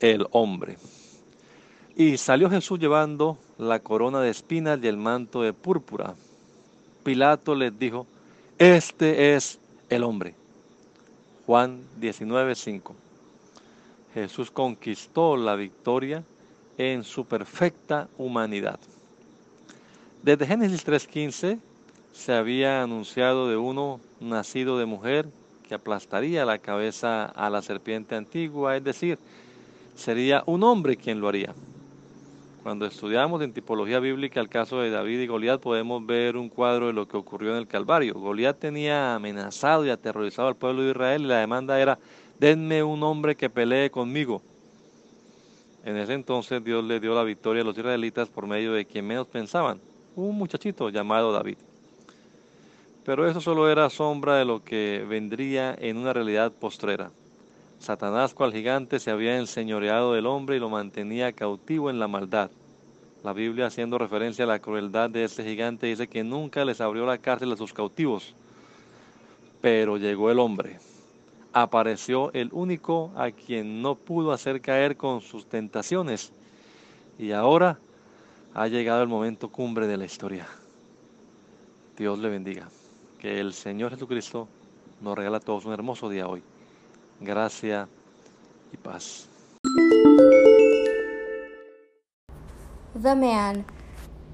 El hombre. Y salió Jesús llevando la corona de espinas y el manto de púrpura. Pilato les dijo, este es el hombre. Juan 19:5. Jesús conquistó la victoria en su perfecta humanidad. Desde Génesis 3:15 se había anunciado de uno nacido de mujer que aplastaría la cabeza a la serpiente antigua, es decir, sería un hombre quien lo haría. Cuando estudiamos en tipología bíblica el caso de David y Goliat, podemos ver un cuadro de lo que ocurrió en el Calvario. Goliat tenía amenazado y aterrorizado al pueblo de Israel y la demanda era, denme un hombre que pelee conmigo. En ese entonces Dios le dio la victoria a los israelitas por medio de quien menos pensaban, un muchachito llamado David. Pero eso solo era sombra de lo que vendría en una realidad postrera. Satanás, cual gigante, se había enseñoreado del hombre y lo mantenía cautivo en la maldad. La Biblia, haciendo referencia a la crueldad de este gigante, dice que nunca les abrió la cárcel a sus cautivos. Pero llegó el hombre. Apareció el único a quien no pudo hacer caer con sus tentaciones. Y ahora ha llegado el momento cumbre de la historia. Dios le bendiga. Que el Señor Jesucristo nos regala a todos un hermoso día hoy gracia y paz. The man.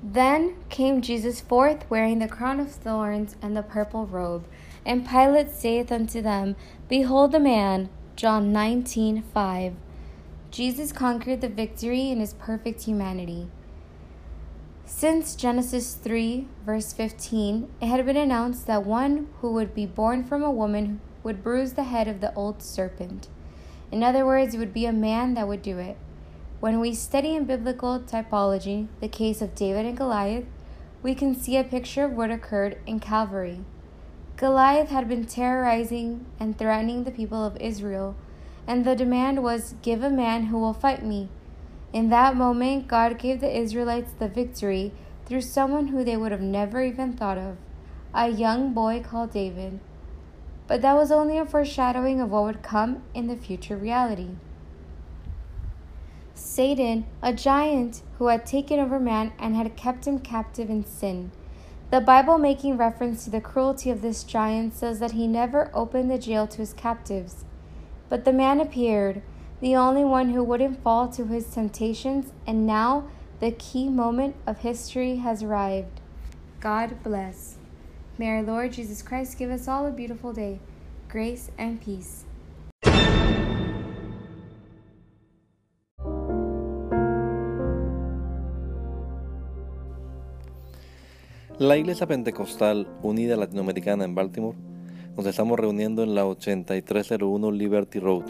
Then came Jesus forth wearing the crown of thorns and the purple robe. And Pilate saith unto them, Behold the man. John 19 5. Jesus conquered the victory in his perfect humanity. Since Genesis 3, verse 15, it had been announced that one who would be born from a woman would bruise the head of the old serpent. In other words, it would be a man that would do it. When we study in biblical typology the case of David and Goliath, we can see a picture of what occurred in Calvary. Goliath had been terrorizing and threatening the people of Israel, and the demand was, Give a man who will fight me. In that moment, God gave the Israelites the victory through someone who they would have never even thought of a young boy called David but that was only a foreshadowing of what would come in the future reality. Satan, a giant who had taken over man and had kept him captive in sin. The Bible, making reference to the cruelty of this giant, says that he never opened the jail to his captives. But the man appeared, the only one who wouldn't fall to his temptations, and now the key moment of history has arrived. God bless. May our Lord Jesus Christ give us all a beautiful day, grace and peace. La Iglesia Pentecostal Unida Latinoamericana en Baltimore nos estamos reuniendo en la 8301 Liberty Road.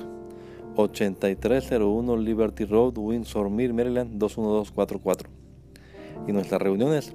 8301 Liberty Road, Windsor Mill, Maryland 21244. Y nuestras reuniones